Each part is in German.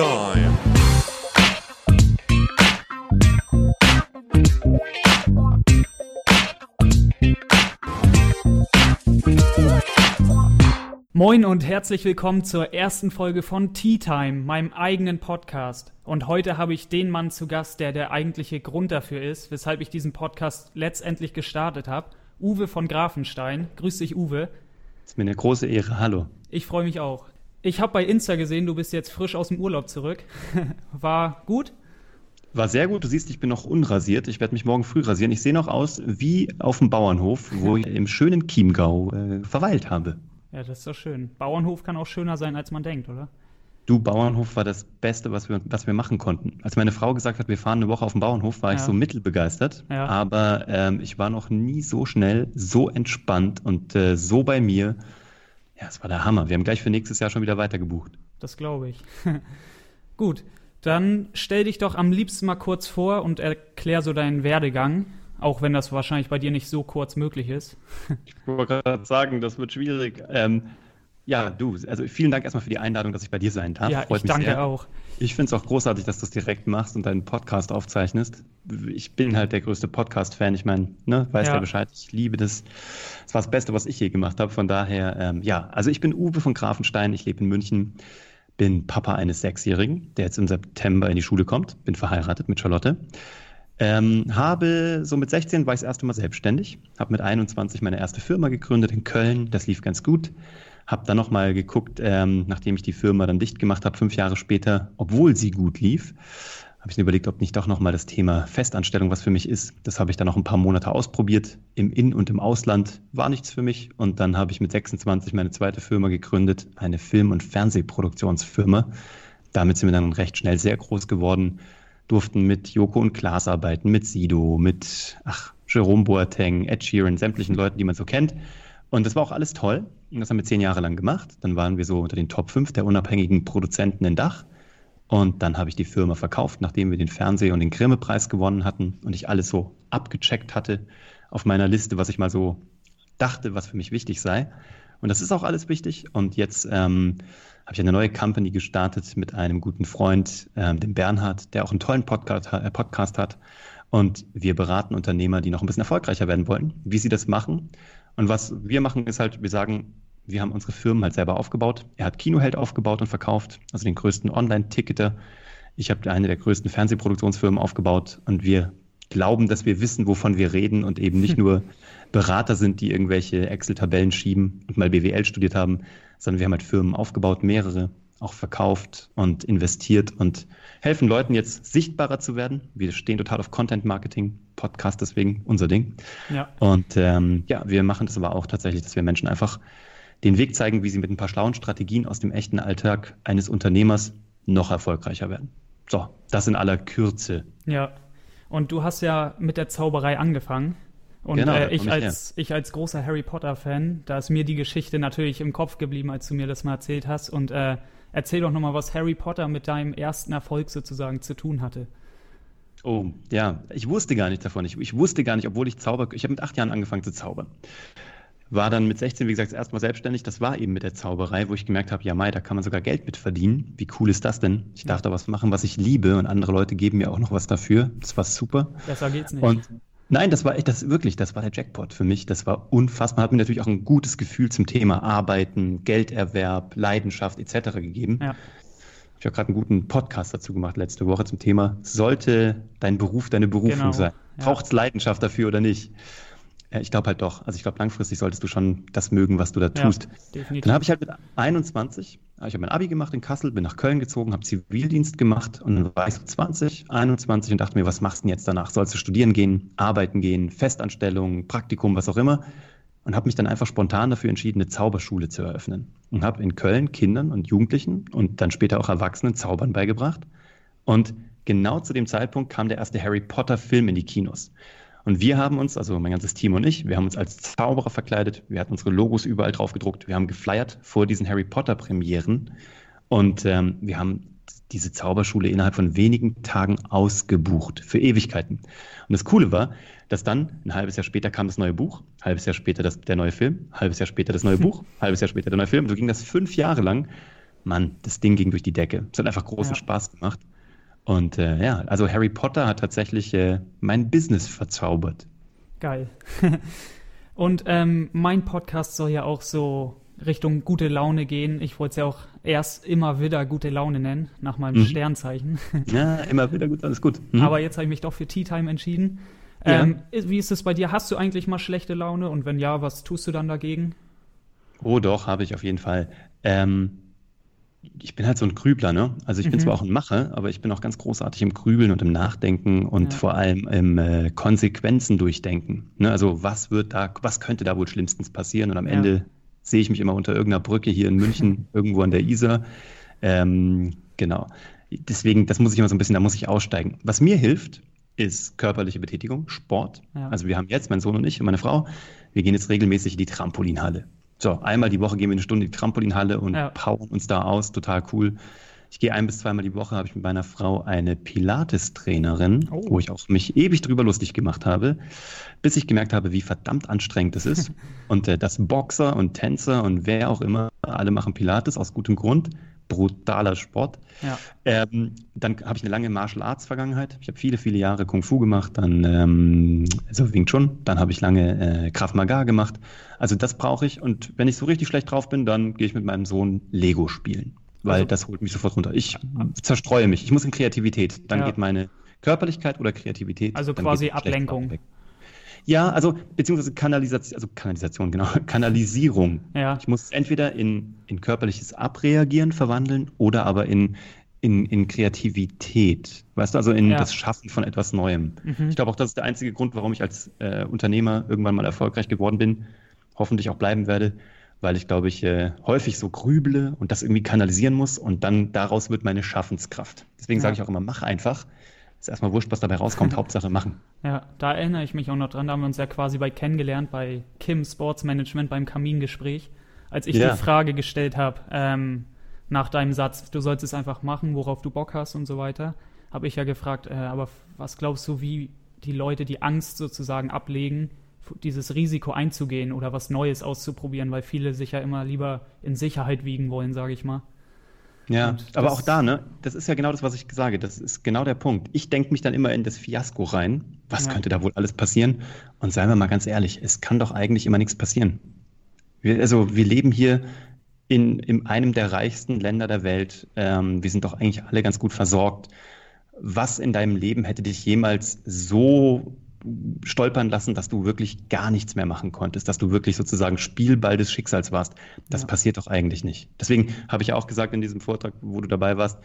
Time. Moin und herzlich willkommen zur ersten Folge von Tea Time, meinem eigenen Podcast. Und heute habe ich den Mann zu Gast, der der eigentliche Grund dafür ist, weshalb ich diesen Podcast letztendlich gestartet habe. Uwe von Grafenstein. Grüß dich, Uwe. Ist mir eine große Ehre. Hallo. Ich freue mich auch. Ich habe bei Insta gesehen, du bist jetzt frisch aus dem Urlaub zurück. War gut? War sehr gut. Du siehst, ich bin noch unrasiert. Ich werde mich morgen früh rasieren. Ich sehe noch aus wie auf dem Bauernhof, wo ich im schönen Chiemgau äh, verweilt habe. Ja, das ist doch schön. Bauernhof kann auch schöner sein, als man denkt, oder? Du, Bauernhof war das Beste, was wir, was wir machen konnten. Als meine Frau gesagt hat, wir fahren eine Woche auf den Bauernhof, war ich so mittelbegeistert. Ja. Aber ähm, ich war noch nie so schnell, so entspannt und äh, so bei mir. Ja, es war der Hammer. Wir haben gleich für nächstes Jahr schon wieder weitergebucht. Das glaube ich. Gut, dann stell dich doch am liebsten mal kurz vor und erklär so deinen Werdegang, auch wenn das wahrscheinlich bei dir nicht so kurz möglich ist. Ich wollte gerade sagen, das wird schwierig. Ähm, ja, du, also vielen Dank erstmal für die Einladung, dass ich bei dir sein darf. Ja, Freut ich mich danke sehr. auch. Ich finde es auch großartig, dass du es direkt machst und deinen Podcast aufzeichnest. Ich bin halt der größte Podcast-Fan. Ich meine, ne, weißt ja. Ja. Bescheid. Ich liebe das. Es war das Beste, was ich je gemacht habe. Von daher, ähm, ja, also ich bin Uwe von Grafenstein. Ich lebe in München. Bin Papa eines Sechsjährigen, der jetzt im September in die Schule kommt. Bin verheiratet mit Charlotte. Ähm, habe so mit 16 war ich das erste Mal selbstständig. Habe mit 21 meine erste Firma gegründet in Köln. Das lief ganz gut. Habe dann nochmal geguckt, ähm, nachdem ich die Firma dann dicht gemacht habe, fünf Jahre später, obwohl sie gut lief, habe ich mir überlegt, ob nicht doch nochmal das Thema Festanstellung was für mich ist. Das habe ich dann noch ein paar Monate ausprobiert, im In- und im Ausland. War nichts für mich. Und dann habe ich mit 26 meine zweite Firma gegründet, eine Film- und Fernsehproduktionsfirma. Damit sind wir dann recht schnell sehr groß geworden, durften mit Joko und Klaas arbeiten, mit Sido, mit ach, Jerome Boateng, Ed Sheeran, sämtlichen Leuten, die man so kennt. Und das war auch alles toll. Das haben wir zehn Jahre lang gemacht. Dann waren wir so unter den Top 5 der unabhängigen Produzenten in Dach. Und dann habe ich die Firma verkauft, nachdem wir den Fernseh- und den Grimme-Preis gewonnen hatten und ich alles so abgecheckt hatte auf meiner Liste, was ich mal so dachte, was für mich wichtig sei. Und das ist auch alles wichtig. Und jetzt ähm, habe ich eine neue Company gestartet mit einem guten Freund, ähm, dem Bernhard, der auch einen tollen Podcast, äh, Podcast hat. Und wir beraten Unternehmer, die noch ein bisschen erfolgreicher werden wollen, wie sie das machen. Und was wir machen, ist halt, wir sagen, wir haben unsere Firmen halt selber aufgebaut. Er hat Kinoheld aufgebaut und verkauft, also den größten Online-Ticketer. Ich habe eine der größten Fernsehproduktionsfirmen aufgebaut und wir glauben, dass wir wissen, wovon wir reden und eben nicht nur Berater sind, die irgendwelche Excel-Tabellen schieben und mal BWL studiert haben, sondern wir haben halt Firmen aufgebaut, mehrere, auch verkauft und investiert und helfen Leuten jetzt sichtbarer zu werden. Wir stehen total auf Content Marketing, Podcast deswegen unser Ding. Ja. Und ähm, ja, wir machen das aber auch tatsächlich, dass wir Menschen einfach den Weg zeigen, wie sie mit ein paar schlauen Strategien aus dem echten Alltag eines Unternehmers noch erfolgreicher werden. So, das in aller Kürze. Ja. Und du hast ja mit der Zauberei angefangen. Und Genau, äh, ich, ich als, ich als großer Harry Potter-Fan, da ist mir die Geschichte natürlich im Kopf geblieben, als du mir das mal erzählt hast. Und äh, erzähl doch nochmal, was Harry Potter mit deinem ersten Erfolg sozusagen zu tun hatte. Oh, ja, ich wusste gar nicht davon. Ich, ich wusste gar nicht, obwohl ich Zauber, ich habe mit acht Jahren angefangen zu zaubern. War dann mit 16, wie gesagt, erstmal selbstständig. Das war eben mit der Zauberei, wo ich gemerkt habe, ja, Mai, da kann man sogar Geld mit verdienen. Wie cool ist das denn? Ich darf da was machen, was ich liebe und andere Leute geben mir auch noch was dafür. Das war super. Besser geht's nicht. Und nein, das war echt, das wirklich, das war der Jackpot für mich. Das war unfassbar. Hat mir natürlich auch ein gutes Gefühl zum Thema Arbeiten, Gelderwerb, Leidenschaft etc. gegeben. ja. Ich habe gerade einen guten Podcast dazu gemacht letzte Woche zum Thema, sollte dein Beruf deine Berufung Genau, sein? ja. Braucht es Leidenschaft dafür oder nicht? Äh, Ich glaube halt doch. Also ich glaube, langfristig solltest du schon das mögen, was du da Ja, tust. definitiv. Dann habe ich halt mit 21, äh, ich habe mein Abi gemacht in Kassel, bin nach Köln gezogen, habe Zivildienst gemacht und dann war ich so 20, 21 und dachte mir, was machst du denn jetzt danach? Sollst du studieren gehen, arbeiten gehen, Festanstellung, Praktikum, was auch immer? Und habe mich dann einfach spontan dafür entschieden, eine Zauberschule zu eröffnen. Und habe in Köln Kindern und Jugendlichen und dann später auch Erwachsenen Zaubern beigebracht. Und genau zu dem Zeitpunkt kam der erste Harry Potter Film in die Kinos. Und wir haben uns, also mein ganzes Team und ich, wir haben uns als Zauberer verkleidet. Wir hatten unsere Logos überall drauf gedruckt. Wir haben geflyert vor diesen Harry Potter Premieren. Und ähm, wir haben diese Zauberschule innerhalb von wenigen Tagen ausgebucht für Ewigkeiten. Und das Coole war, dass dann ein halbes Jahr später kam das neue Buch, halbes Jahr später das, der neue Film, halbes Jahr später das neue Buch, halbes Jahr später der neue Film. So ging das fünf Jahre lang, Mann, das Ding ging durch die Decke. Es hat einfach großen ja. Spaß gemacht. Und äh, ja, also Harry Potter hat tatsächlich äh, mein Business verzaubert. Geil. Und ähm, mein Podcast soll ja auch so Richtung gute Laune gehen. Ich wollte es ja auch erst immer wieder gute Laune nennen, nach meinem mhm. Sternzeichen. Ja, immer wieder gut, alles gut. Mhm. Aber jetzt habe ich mich doch für Tea Time entschieden. Ja. Ähm, wie ist es bei dir? Hast du eigentlich mal schlechte Laune? Und wenn ja, was tust du dann dagegen? Oh, doch, habe ich auf jeden Fall. Ähm, ich bin halt so ein Grübler, ne? Also ich mhm. bin zwar auch ein Macher, aber ich bin auch ganz großartig im Grübeln und im Nachdenken und ja. vor allem im äh, Konsequenzen durchdenken. Ne? Also was wird da, was könnte da wohl schlimmstens passieren? Und am ja. Ende sehe ich mich immer unter irgendeiner Brücke hier in München, irgendwo an der Isar. Ähm, genau. Deswegen, das muss ich immer so ein bisschen, da muss ich aussteigen. Was mir hilft, ist körperliche Betätigung, Sport. Ja. Also wir haben jetzt, mein Sohn und ich und meine Frau, wir gehen jetzt regelmäßig in die Trampolinhalle. So, einmal die Woche gehen wir eine Stunde in die Trampolinhalle und ja. powern uns da aus. Total cool. Ich gehe ein bis zweimal die Woche, habe ich mit meiner Frau eine Pilates-Trainerin, oh. wo ich auch mich ewig drüber lustig gemacht habe, bis ich gemerkt habe, wie verdammt anstrengend das ist. und äh, dass Boxer und Tänzer und wer auch immer, alle machen Pilates aus gutem Grund brutaler Sport. Ja. Ähm, dann habe ich eine lange Martial Arts Vergangenheit. Ich habe viele, viele Jahre Kung Fu gemacht, dann ähm, also Wing Chun, dann habe ich lange äh, Krav Maga gemacht. Also das brauche ich und wenn ich so richtig schlecht drauf bin, dann gehe ich mit meinem Sohn Lego spielen, weil also, das holt mich sofort runter. Ich zerstreue mich. Ich muss in Kreativität. Dann ja. geht meine Körperlichkeit oder Kreativität. Also quasi Ablenkung. Ja, also beziehungsweise Kanalisation, also Kanalisation, genau, Kanalisierung. Ja. Ich muss es entweder in, in körperliches Abreagieren verwandeln oder aber in, in, in Kreativität, weißt du, also in ja. das Schaffen von etwas Neuem. Mhm. Ich glaube auch, das ist der einzige Grund, warum ich als äh, Unternehmer irgendwann mal erfolgreich geworden bin, hoffentlich auch bleiben werde, weil ich glaube ich äh, häufig so grüble und das irgendwie kanalisieren muss und dann daraus wird meine Schaffenskraft. Deswegen ja. sage ich auch immer, mach einfach ist erstmal wurscht, was dabei rauskommt, Hauptsache machen. Ja, da erinnere ich mich auch noch dran, da haben wir uns ja quasi bei kennengelernt, bei Kim Sports Management beim Kamingespräch, als ich ja. die Frage gestellt habe, ähm, nach deinem Satz, du sollst es einfach machen, worauf du Bock hast und so weiter, habe ich ja gefragt, äh, aber was glaubst du, wie die Leute die Angst sozusagen ablegen, dieses Risiko einzugehen oder was Neues auszuprobieren, weil viele sich ja immer lieber in Sicherheit wiegen wollen, sage ich mal. Ja, aber auch da, ne, das ist ja genau das, was ich sage. Das ist genau der Punkt. Ich denke mich dann immer in das Fiasko rein. Was ja. könnte da wohl alles passieren? Und seien wir mal ganz ehrlich, es kann doch eigentlich immer nichts passieren. Wir, also wir leben hier in, in einem der reichsten Länder der Welt. Ähm, wir sind doch eigentlich alle ganz gut versorgt. Was in deinem Leben hätte dich jemals so stolpern lassen, dass du wirklich gar nichts mehr machen konntest, dass du wirklich sozusagen Spielball des Schicksals warst. Das ja. passiert doch eigentlich nicht. Deswegen habe ich ja auch gesagt in diesem Vortrag, wo du dabei warst,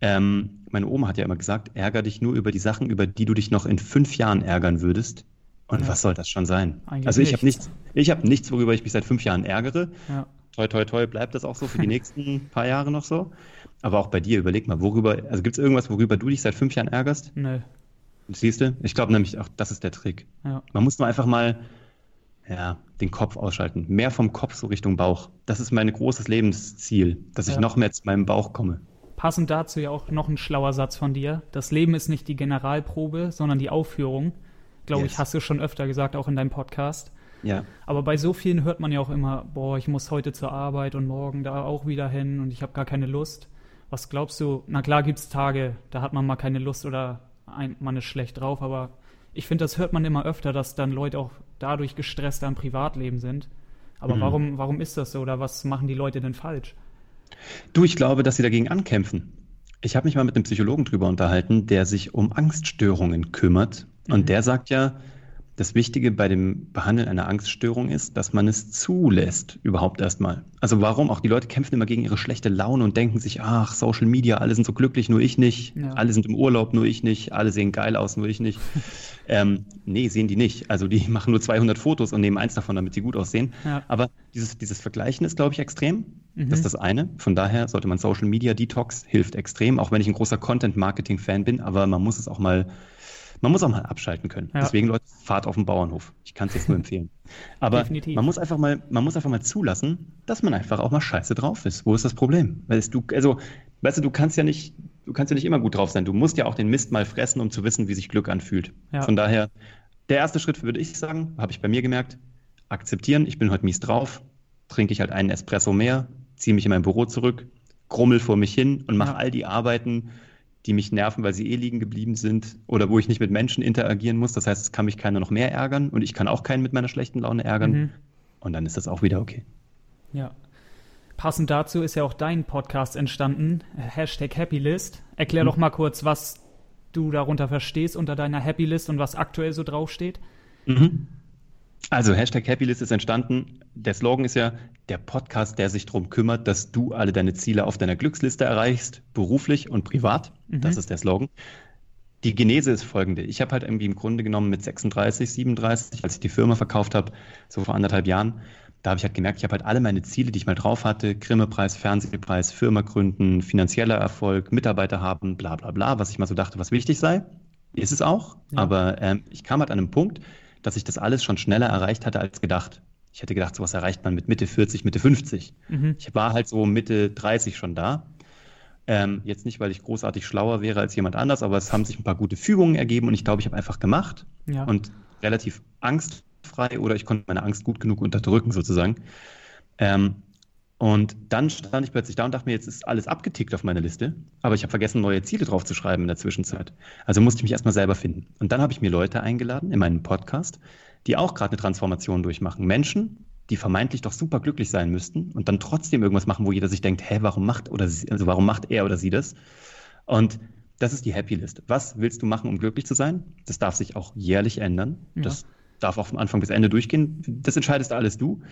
ähm, meine Oma hat ja immer gesagt, ärger dich nur über die Sachen, über die du dich noch in fünf Jahren ärgern würdest. Und ja. was soll das schon sein? Eigentlich also ich habe nichts, ich habe nichts, worüber ich mich seit fünf Jahren ärgere. Ja. Toi, toi, toi, bleibt das auch so für die nächsten paar Jahre noch so. Aber auch bei dir, überleg mal, worüber, also gibt es irgendwas, worüber du dich seit fünf Jahren ärgerst? Nö. Siehst du? Ich glaube nämlich auch, das ist der Trick. Ja. Man muss nur einfach mal ja, den Kopf ausschalten. Mehr vom Kopf so Richtung Bauch. Das ist mein großes Lebensziel, dass ja. ich noch mehr zu meinem Bauch komme. Passend dazu ja auch noch ein schlauer Satz von dir. Das Leben ist nicht die Generalprobe, sondern die Aufführung. Glaube yes. ich, hast du schon öfter gesagt, auch in deinem Podcast. Ja. Aber bei so vielen hört man ja auch immer, boah, ich muss heute zur Arbeit und morgen da auch wieder hin und ich habe gar keine Lust. Was glaubst du? Na klar gibt es Tage, da hat man mal keine Lust oder ein, man ist schlecht drauf, aber ich finde, das hört man immer öfter, dass dann Leute auch dadurch gestresster im Privatleben sind. Aber mhm. warum, warum ist das so oder was machen die Leute denn falsch? Du, ich glaube, dass sie dagegen ankämpfen. Ich habe mich mal mit einem Psychologen drüber unterhalten, der sich um Angststörungen kümmert. Mhm. Und der sagt ja, das Wichtige bei dem Behandeln einer Angststörung ist, dass man es zulässt, überhaupt erstmal. Also warum? Auch die Leute kämpfen immer gegen ihre schlechte Laune und denken sich, ach, Social Media, alle sind so glücklich, nur ich nicht. Ja. Alle sind im Urlaub, nur ich nicht. Alle sehen geil aus, nur ich nicht. ähm, nee, sehen die nicht. Also die machen nur 200 Fotos und nehmen eins davon, damit sie gut aussehen. Ja. Aber dieses, dieses Vergleichen ist, glaube ich, extrem. Mhm. Das ist das eine. Von daher sollte man Social Media Detox, hilft extrem, auch wenn ich ein großer Content-Marketing-Fan bin, aber man muss es auch mal man muss auch mal abschalten können. Ja. Deswegen, Leute, fahrt auf den Bauernhof. Ich kann es jetzt nur empfehlen. Aber Definitiv. man muss einfach mal, man muss einfach mal zulassen, dass man einfach auch mal scheiße drauf ist. Wo ist das Problem? Weil du, also, weißt du, du kannst ja nicht, du kannst ja nicht immer gut drauf sein. Du musst ja auch den Mist mal fressen, um zu wissen, wie sich Glück anfühlt. Ja. Von daher, der erste Schritt würde ich sagen, habe ich bei mir gemerkt, akzeptieren, ich bin heute mies drauf, trinke ich halt einen Espresso mehr, ziehe mich in mein Büro zurück, grummel vor mich hin und mache Ja. all die Arbeiten, die mich nerven, weil sie eh liegen geblieben sind oder wo ich nicht mit Menschen interagieren muss. Das heißt, es kann mich keiner noch mehr ärgern und ich kann auch keinen mit meiner schlechten Laune ärgern. Mhm. Und dann ist das auch wieder okay. Ja. Passend dazu ist ja auch dein Podcast entstanden, Hashtag Happylist. Erklär Mhm. doch mal kurz, was du darunter verstehst unter deiner Happylist und was aktuell so draufsteht. Mhm. Also Hashtag Happylist ist entstanden. Der Slogan ist ja der Podcast, der sich darum kümmert, dass du alle deine Ziele auf deiner Glücksliste erreichst, beruflich und privat. Das Mhm. ist der Slogan. Die Genese ist folgende. Ich habe halt irgendwie im Grunde genommen mit 36, 37, als ich die Firma verkauft habe, so vor anderthalb Jahren, da habe ich halt gemerkt, ich habe halt alle meine Ziele, die ich mal drauf hatte, Grimme-Preis, Fernsehpreis, Firma gründen, finanzieller Erfolg, Mitarbeiter haben, bla bla bla, was ich mal so dachte, was wichtig sei. Ist es auch. Ja. Aber ähm, ich kam halt an einem Punkt, dass ich das alles schon schneller erreicht hatte als gedacht. Ich hätte gedacht, sowas erreicht man mit Mitte 40, Mitte 50. Mhm. Ich war halt so Mitte 30 schon da. Ähm, jetzt nicht, weil ich großartig schlauer wäre als jemand anders, aber es haben sich ein paar gute Fügungen ergeben und ich glaube, ich habe einfach gemacht Ja. und relativ angstfrei oder ich konnte meine Angst gut genug unterdrücken sozusagen. Ähm, und dann stand ich plötzlich da und dachte mir, jetzt ist alles abgetickt auf meiner Liste, aber ich habe vergessen, neue Ziele drauf zu schreiben in der Zwischenzeit. Also musste ich mich erstmal selber finden. Und dann habe ich mir Leute eingeladen in meinen Podcast, die auch gerade eine Transformation durchmachen. Menschen, die vermeintlich doch super glücklich sein müssten und dann trotzdem irgendwas machen, wo jeder sich denkt, hä, warum macht oder sie, also warum macht er oder sie das? Und das ist die Happy List. Was willst du machen, um glücklich zu sein? Das darf sich auch jährlich ändern. Ja. Das darf auch von Anfang bis Ende durchgehen. Das entscheidest alles du.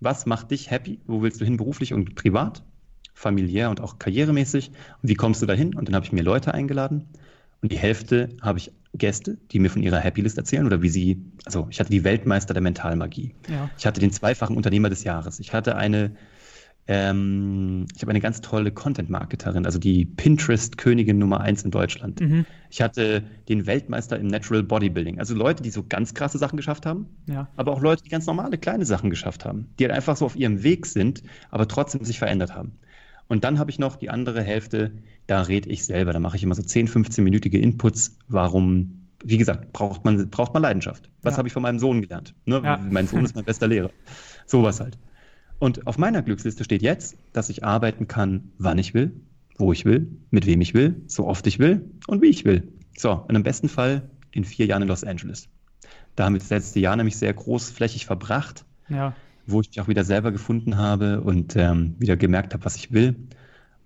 Was macht dich happy? Wo willst du hin beruflich und privat? Familiär und auch karrieremäßig? Und wie kommst du dahin? Und dann habe ich mir Leute eingeladen. Und die Hälfte habe ich Gäste, die mir von ihrer Happy List erzählen oder wie sie, also ich hatte die Weltmeister der Mentalmagie. Ja. Ich hatte den zweifachen Unternehmer des Jahres. Ich hatte eine, ähm, ich habe eine ganz tolle Content-Marketerin, also die Pinterest-Königin Nummer eins in Deutschland. Mhm. Ich hatte den Weltmeister im Natural Bodybuilding. Also Leute, die so ganz krasse Sachen geschafft haben, Ja. aber auch Leute, die ganz normale kleine Sachen geschafft haben, die halt einfach so auf ihrem Weg sind, aber trotzdem sich verändert haben. Und dann habe ich noch die andere Hälfte, da rede ich selber. Da mache ich immer so 10, 15-minütige Inputs. Warum, wie gesagt, braucht man, braucht man Leidenschaft. Was Ja. habe ich von meinem Sohn gelernt? Ne? Ja. Mein Sohn ist mein bester Lehrer. Sowas halt. Und auf meiner Glücksliste steht jetzt, dass ich arbeiten kann, wann ich will, wo ich will, mit wem ich will, so oft ich will und wie ich will. So, und im besten Fall in vier Jahren in Los Angeles. Da haben wir das letzte Jahr nämlich sehr großflächig verbracht, Ja. Wo ich mich auch wieder selber gefunden habe und ähm, wieder gemerkt habe, was ich will.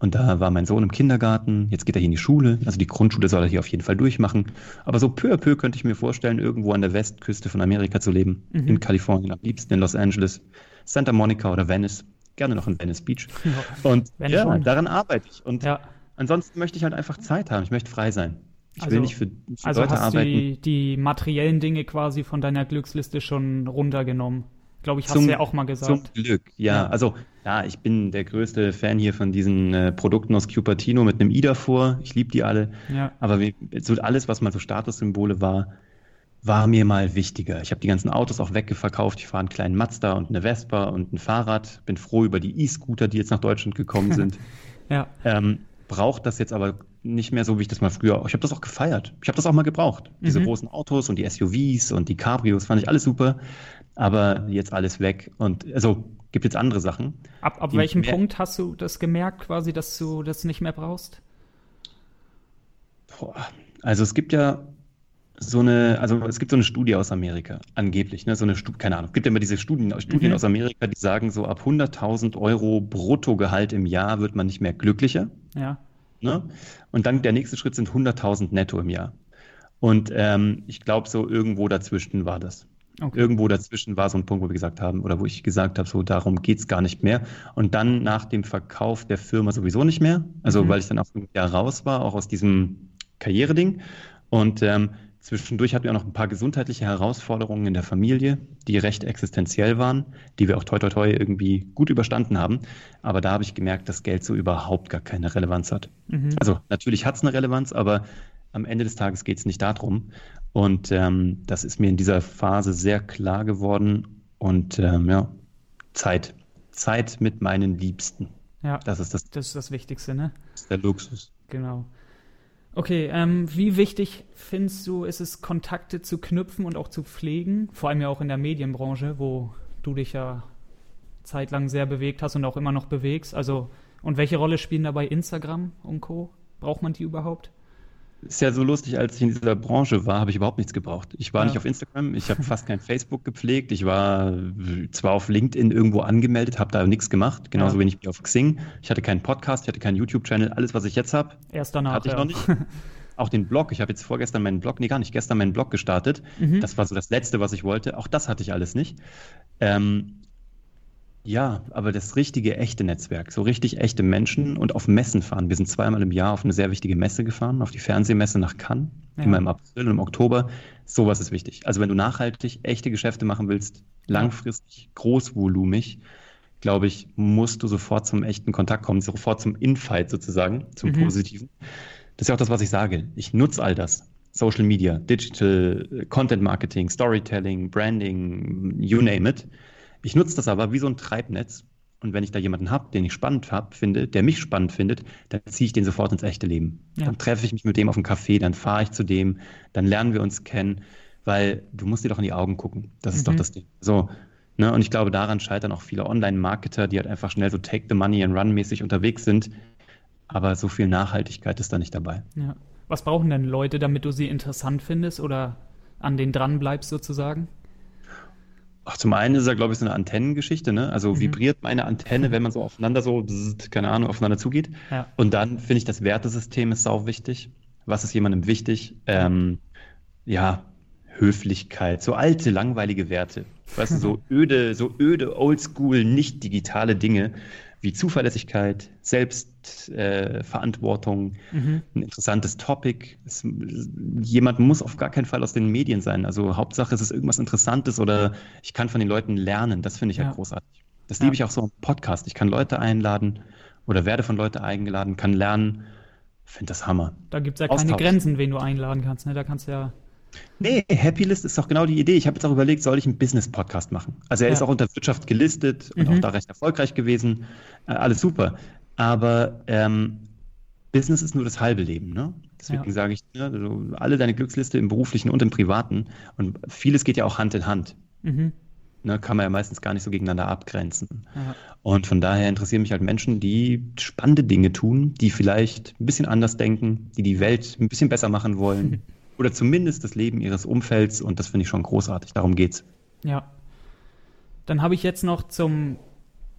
Und da war mein Sohn im Kindergarten, jetzt geht er hier in die Schule, also die Grundschule soll er hier auf jeden Fall durchmachen. Aber so peu à peu könnte ich mir vorstellen, irgendwo an der Westküste von Amerika zu leben, Mhm. in Kalifornien, am liebsten in Los Angeles, Santa Monica oder Venice, gerne noch in Venice Beach. Ja. Und Wenn ja, schon. daran arbeite ich. Und ja. ansonsten möchte ich halt einfach Zeit haben, ich möchte frei sein. Ich Also- will nicht für, für Also Leute hast du arbeiten. die, die materiellen Dinge quasi von deiner Glücksliste schon runtergenommen. Glaube ich, hast Zum- du ja auch mal Zum gesagt. Glück, ja. Ja. Also, ja, ich bin der größte Fan hier von diesen äh, Produkten aus Cupertino mit einem i davor. Ich liebe die alle. Ja. Aber wie, so alles, was mal so Statussymbole war, war mir mal wichtiger. Ich habe die ganzen Autos auch wegverkauft. Ich fahre einen kleinen Mazda und eine Vespa und ein Fahrrad. Bin froh über die E-Scooter, die jetzt nach Deutschland gekommen sind. Ja. ähm, braucht das jetzt aber nicht mehr so, wie ich das mal früher. Ich habe das auch gefeiert. Ich habe das auch mal gebraucht. Diese Mhm. großen Autos und die SUVs und die Cabrios fand ich alles super. Aber jetzt alles weg. Und also gibt jetzt andere Sachen. Ab, ab welchem Punkt hast du das gemerkt, quasi, dass du das nicht mehr brauchst? Boah. Also es gibt ja so eine, also es gibt so eine Studie aus Amerika, angeblich, ne, so eine Studie, keine Ahnung, es gibt ja immer diese Studien, Studien Mhm. aus Amerika, die sagen, so ab 100.000 Euro Bruttogehalt im Jahr wird man nicht mehr glücklicher. Ja. Ne? Und dann der nächste Schritt sind 100.000 netto im Jahr. Und ähm, ich glaube, so irgendwo dazwischen war das. Okay. Irgendwo dazwischen war so ein Punkt, wo wir gesagt haben, oder wo ich gesagt habe, so darum geht's gar nicht mehr. Und dann nach dem Verkauf der Firma sowieso nicht mehr. Also Mhm. weil ich dann auch ein Jahr raus war, auch aus diesem Karriereding. Und ähm, zwischendurch hatten wir auch noch ein paar gesundheitliche Herausforderungen in der Familie, die recht existenziell waren, die wir auch toi toi toi irgendwie gut überstanden haben. Aber da habe ich gemerkt, dass Geld so überhaupt gar keine Relevanz hat. Mhm. Also natürlich hat es eine Relevanz, aber am Ende des Tages geht es nicht darum. Und ähm, das ist mir in dieser Phase sehr klar geworden. Und ähm, ja, Zeit. Zeit mit meinen Liebsten. Ja. Das ist, das, Das ist das Wichtigste, ne? das ist der Luxus. Genau. Okay, ähm, wie wichtig findest du, ist es, Kontakte zu knüpfen und auch zu pflegen? Vor allem ja auch in der Medienbranche, wo du dich ja zeitlang sehr bewegt hast und auch immer noch bewegst. Also Und welche Rolle spielen dabei Instagram und Co? Braucht man die überhaupt? Ist ja so lustig, als ich in dieser Branche war, habe ich überhaupt nichts gebraucht. Ich war Ja. nicht auf Instagram, ich habe fast kein Facebook gepflegt, ich war zwar auf LinkedIn irgendwo angemeldet, habe da nichts gemacht, genauso Ja. wenig wie auf Xing. Ich hatte keinen Podcast, ich hatte keinen YouTube-Channel, alles, was ich jetzt habe, hatte ich ja. noch nicht. Auch den Blog, ich habe jetzt vorgestern meinen Blog, nee, gar nicht, gestern meinen Blog gestartet. Mhm. Das war so das Letzte, was ich wollte. Auch das hatte ich alles nicht. Ähm, ja, aber das richtige, echte Netzwerk, so richtig echte Menschen und auf Messen fahren. Wir sind zweimal im Jahr auf eine sehr wichtige Messe gefahren, auf die Fernsehmesse nach Cannes, Ja. immer im April und im Oktober. Sowas ist wichtig. Also wenn du nachhaltig echte Geschäfte machen willst, langfristig, großvolumig, glaube ich, musst du sofort zum echten Kontakt kommen, sofort zum Infight sozusagen, zum Mhm. Positiven. Das ist ja auch das, was ich sage. Ich nutze all das. Social Media, Digital, Content Marketing, Storytelling, Branding, you name it. Ich nutze das aber wie so ein Treibnetz. Und wenn ich da jemanden habe, den ich spannend hab, finde, der mich spannend findet, dann ziehe ich den sofort ins echte Leben. Ja. Dann treffe ich mich mit dem auf dem Café, dann fahre ich zu dem, dann lernen wir uns kennen, weil du musst dir doch in die Augen gucken. Das ist Mhm. doch das Ding. So, ne? Und ich glaube, daran scheitern auch viele Online-Marketer, die halt einfach schnell so Take the Money and Run mäßig unterwegs sind. Aber so viel Nachhaltigkeit ist da nicht dabei. Ja. Was brauchen denn Leute, damit du sie interessant findest oder an denen dran bleibst sozusagen? Ach, zum einen ist es ja, glaube ich, so eine Antennengeschichte, ne? Also Mhm. vibriert meine Antenne, wenn man so aufeinander so, bzzzt, keine Ahnung, aufeinander zugeht. Ja. Und dann finde ich, das Wertesystem ist sau wichtig. Was ist jemandem wichtig? Ähm, ja, Höflichkeit, so alte, langweilige Werte. Weißt du, so öde, so öde, oldschool, nicht digitale Dinge wie Zuverlässigkeit, Selbstverantwortung, äh, Mhm. ein interessantes Topic. Es, jemand muss auf gar keinen Fall aus den Medien sein. Also Hauptsache, es ist irgendwas Interessantes oder ich kann von den Leuten lernen. Das finde ich Ja. halt großartig. Das Ja. liebe ich auch so im Podcast. Ich kann Leute einladen oder werde von Leuten eingeladen, kann lernen. Finde das Hammer. Da gibt es ja keine Austausch. Grenzen, wen du einladen kannst. Ne? Da kannst du ja. Nee, Happy List ist doch genau die Idee. Ich habe jetzt auch überlegt, soll ich einen Business-Podcast machen? Also er Ja. ist auch unter Wirtschaft gelistet und Mhm. auch da recht erfolgreich gewesen. Äh, alles super. Aber ähm, Business ist nur das halbe Leben, ne? Deswegen Ja. sage ich, ne, du, alle deine Glücksliste im beruflichen und im privaten. Und vieles geht ja auch Hand in Hand. Mhm. Ne? Kann man ja meistens gar nicht so gegeneinander abgrenzen. Ja. Und von daher interessieren mich halt Menschen, die spannende Dinge tun, die vielleicht ein bisschen anders denken, die die Welt ein bisschen besser machen wollen oder zumindest das Leben ihres Umfelds und das finde ich schon großartig. Darum geht's. Ja. Dann habe ich jetzt noch zum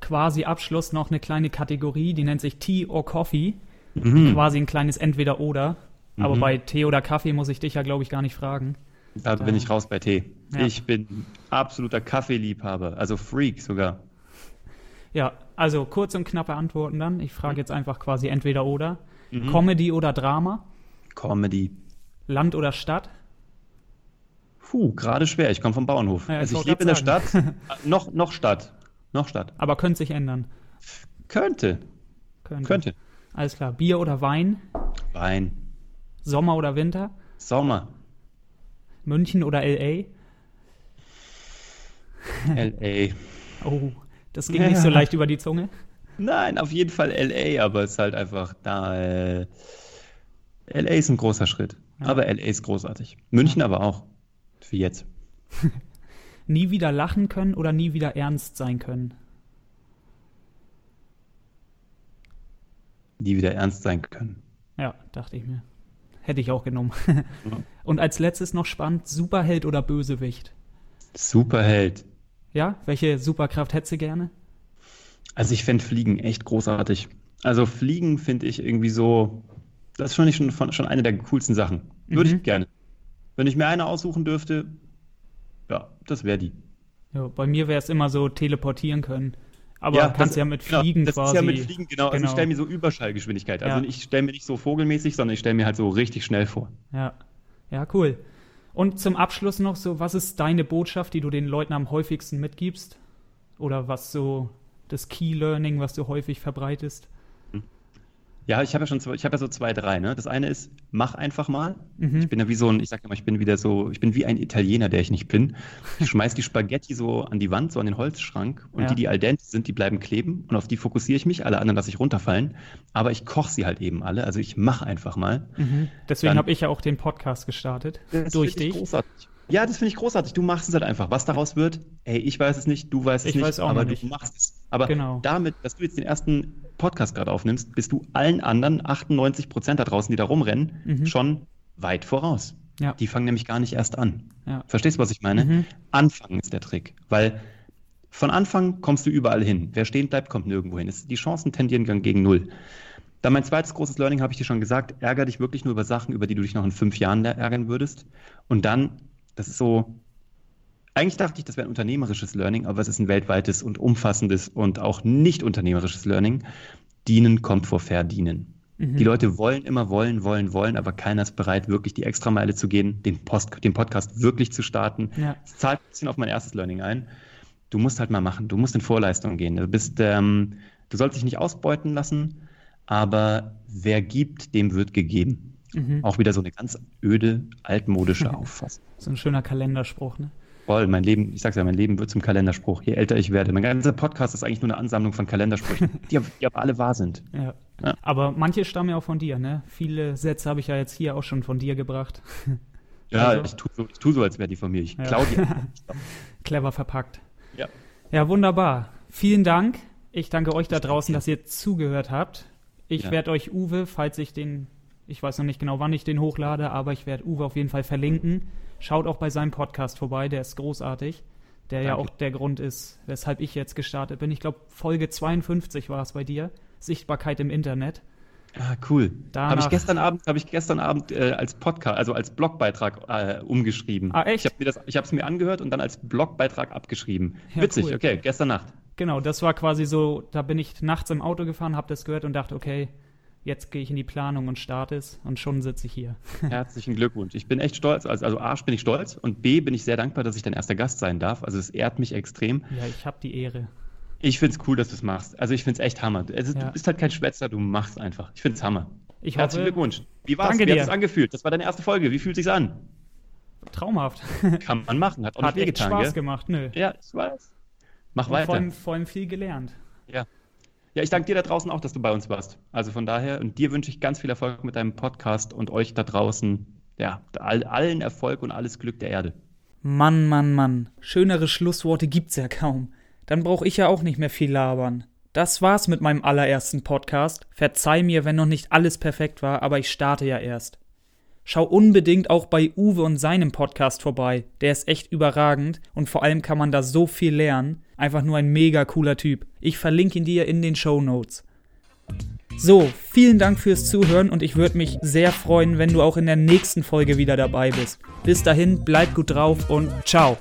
quasi Abschluss noch eine kleine Kategorie, die nennt sich Tea or Coffee. Mhm. Quasi ein kleines Entweder-Oder. Aber Mhm. bei Tee oder Kaffee muss ich dich ja, glaube ich, gar nicht fragen. Da bin ich raus bei Tee. Ja. Ich bin absoluter Kaffeeliebhaber, also Freak sogar. Ja, also kurz und knappe Antworten dann. Ich frage jetzt einfach quasi entweder oder. Mhm. Comedy oder Drama? Comedy. Land oder Stadt? Puh, gerade schwer. Ich komme vom Bauernhof. Ja, ich also ich lebe in der Stadt. Äh, noch, noch Stadt. Noch Stadt. Aber könnte sich ändern. Könnte. Könnte. Könnte. Alles klar. Bier oder Wein? Wein. Sommer oder Winter? Sommer. München oder LA? LA. Oh, das ging nicht so leicht über die Zunge. Nein, auf jeden Fall LA, aber es ist halt einfach da. Äh, LA ist ein großer Schritt. Ja. Aber LA ist großartig. München aber auch. Für jetzt. Nie wieder lachen können oder nie wieder ernst sein können? Die wieder ernst sein können. Ja, dachte ich mir. Hätte ich auch genommen. Und als letztes noch spannend, Superheld oder Bösewicht? Superheld. Ja, welche Superkraft hättest du gerne? Also ich fände Fliegen echt großartig. Also Fliegen finde ich irgendwie so, das ist schon, schon, schon eine der coolsten Sachen. Würde Mhm. ich gerne. Wenn ich mir eine aussuchen dürfte, ja, das wäre die. Ja, bei mir wäre es immer so teleportieren können. Aber Ja, kannst das- ja mit genau, Fliegen das quasi. ist ja mit Fliegen, genau. Also ich Genau. stelle mir so Überschallgeschwindigkeit. Also Ja. ich stelle mir nicht so vogelmäßig, sondern ich stelle mir halt so richtig schnell vor. Ja. ja, cool. Und zum Abschluss noch so, was ist deine Botschaft, die du den Leuten am häufigsten mitgibst? Oder was so das Key Learning, was du häufig verbreitest? Ja, ich habe ja schon, zwei, ich habe ja so zwei, drei. Ne? Das eine ist, mach einfach mal. Mhm. Ich bin ja wie so ein, ich sag immer, ich bin wieder so, ich bin wie ein Italiener, der ich nicht bin. Ich schmeiß die Spaghetti so an die Wand, so an den Holzschrank und Ja. die, die al dente sind, die bleiben kleben und auf die fokussiere ich mich. Alle anderen lasse ich runterfallen. Aber ich koche sie halt eben alle. Also ich mache einfach mal. Mhm. Deswegen habe ich ja auch den Podcast gestartet. Das durch dich. großartig. Ja, das finde ich großartig. Du machst es halt einfach. Was daraus wird, ey, ich weiß es nicht, du weißt es Ich nicht, weiß auch aber noch du nicht. machst es. Aber Genau. damit, dass du jetzt den ersten Podcast gerade aufnimmst, bist du allen anderen 98 Prozent da draußen, die da rumrennen, Mhm. schon weit voraus. Ja. Die fangen nämlich gar nicht erst an. Ja. Verstehst du, was ich meine? Mhm. Anfangen ist der Trick, weil von Anfang kommst du überall hin. Wer stehen bleibt, kommt nirgendwo hin. Die Chancen tendieren gegen null. Dann mein zweites großes Learning habe ich dir schon gesagt, ärger dich wirklich nur über Sachen, über die du dich noch in fünf Jahren ärgern würdest. Und dann, das ist so, eigentlich dachte ich, das wäre ein unternehmerisches Learning, aber es ist ein weltweites und umfassendes und auch nicht unternehmerisches Learning. Dienen kommt vor Verdienen. Mhm. Die Leute wollen immer wollen, wollen, wollen, aber keiner ist bereit, wirklich die Extrameile zu gehen, den, Post, den Podcast wirklich zu starten. Ja. Es zahlt ein bisschen auf mein erstes Learning ein. Du musst halt mal machen, du musst in Vorleistung gehen. Du bist, ähm, du sollst dich nicht ausbeuten lassen, aber wer gibt, dem wird gegeben. Mhm. Auch wieder so eine ganz öde, altmodische Auffassung. So ein schöner Kalenderspruch, ne? Voll, mein Leben, ich sag's ja, mein Leben wird zum Kalenderspruch, je älter ich werde. Mein ganzer Podcast ist eigentlich nur eine Ansammlung von Kalendersprüchen, die, aber- die aber alle wahr sind. Ja. Ja. Aber manche stammen ja auch von dir, ne? Viele Sätze habe ich ja jetzt hier auch schon von dir gebracht. Ja, Also- ich tue so, ich tu so, als wäre die von mir. Ich Ja. klau die. Clever verpackt. Ja. Ja, wunderbar. Vielen Dank. Ich danke euch da draußen, dass ihr zugehört habt. Ich Ja. werde euch Uwe, falls ich den, ich weiß noch nicht genau, wann ich den hochlade, aber ich werde Uwe auf jeden Fall verlinken. Schaut auch bei seinem Podcast vorbei, der ist großartig. Der ja Danke. auch der Grund ist, weshalb ich jetzt gestartet bin. Ich glaube, Folge 52 war es bei dir. Sichtbarkeit im Internet. Ah, cool. Habe ich gestern Abend, ich gestern Abend äh, als Podcast, also als Blogbeitrag äh, umgeschrieben. Ah, echt? Ich habe mir es mir angehört und dann als Blogbeitrag abgeschrieben. Ja, Witzig, cool. okay, gestern Nacht. Genau, das war quasi so, da bin ich nachts im Auto gefahren, habe das gehört und dachte, okay, jetzt gehe ich in die Planung und starte es und schon sitze ich hier. Herzlichen Glückwunsch. Ich bin echt stolz. Also, also A, bin ich stolz und B, bin ich sehr dankbar, dass ich dein erster Gast sein darf. Also es ehrt mich extrem. Ja, ich habe die Ehre. Ich finde es cool, dass du es machst. Also ich finde es echt Hammer. Also, Ja. Du bist halt kein Schwätzer, du machst einfach. Ich finde es Hammer. Ich Herzlichen hoffe, Glückwunsch. Wie war's? Danke Wie hat es angefühlt? Das war deine erste Folge. Wie fühlt sich's an? traumhaft. Kann man machen. Hat auch Hat nicht echt wehgetan, Spaß gell? gemacht, nö. Ja, ich weiß. Mach Und vor weiter. allem, vor allem viel gelernt. Ja. Ja, ich danke dir da draußen auch, dass du bei uns warst. Also von daher, und dir wünsche ich ganz viel Erfolg mit deinem Podcast und euch da draußen, ja, all, allen Erfolg und alles Glück der Erde. Mann, Mann, Mann. Schönere Schlussworte gibt's ja kaum. Dann brauche ich ja auch nicht mehr viel labern. Das war's mit meinem allerersten Podcast. Verzeih mir, wenn noch nicht alles perfekt war, aber ich starte ja erst. Schau unbedingt auch bei Uwe und seinem Podcast vorbei. Der ist echt überragend und vor allem kann man da so viel lernen. Einfach nur ein mega cooler Typ. Ich verlinke ihn dir in den Show Notes. So, vielen Dank fürs Zuhören und ich würde mich sehr freuen, wenn du auch in der nächsten Folge wieder dabei bist. Bis dahin, bleib gut drauf und ciao.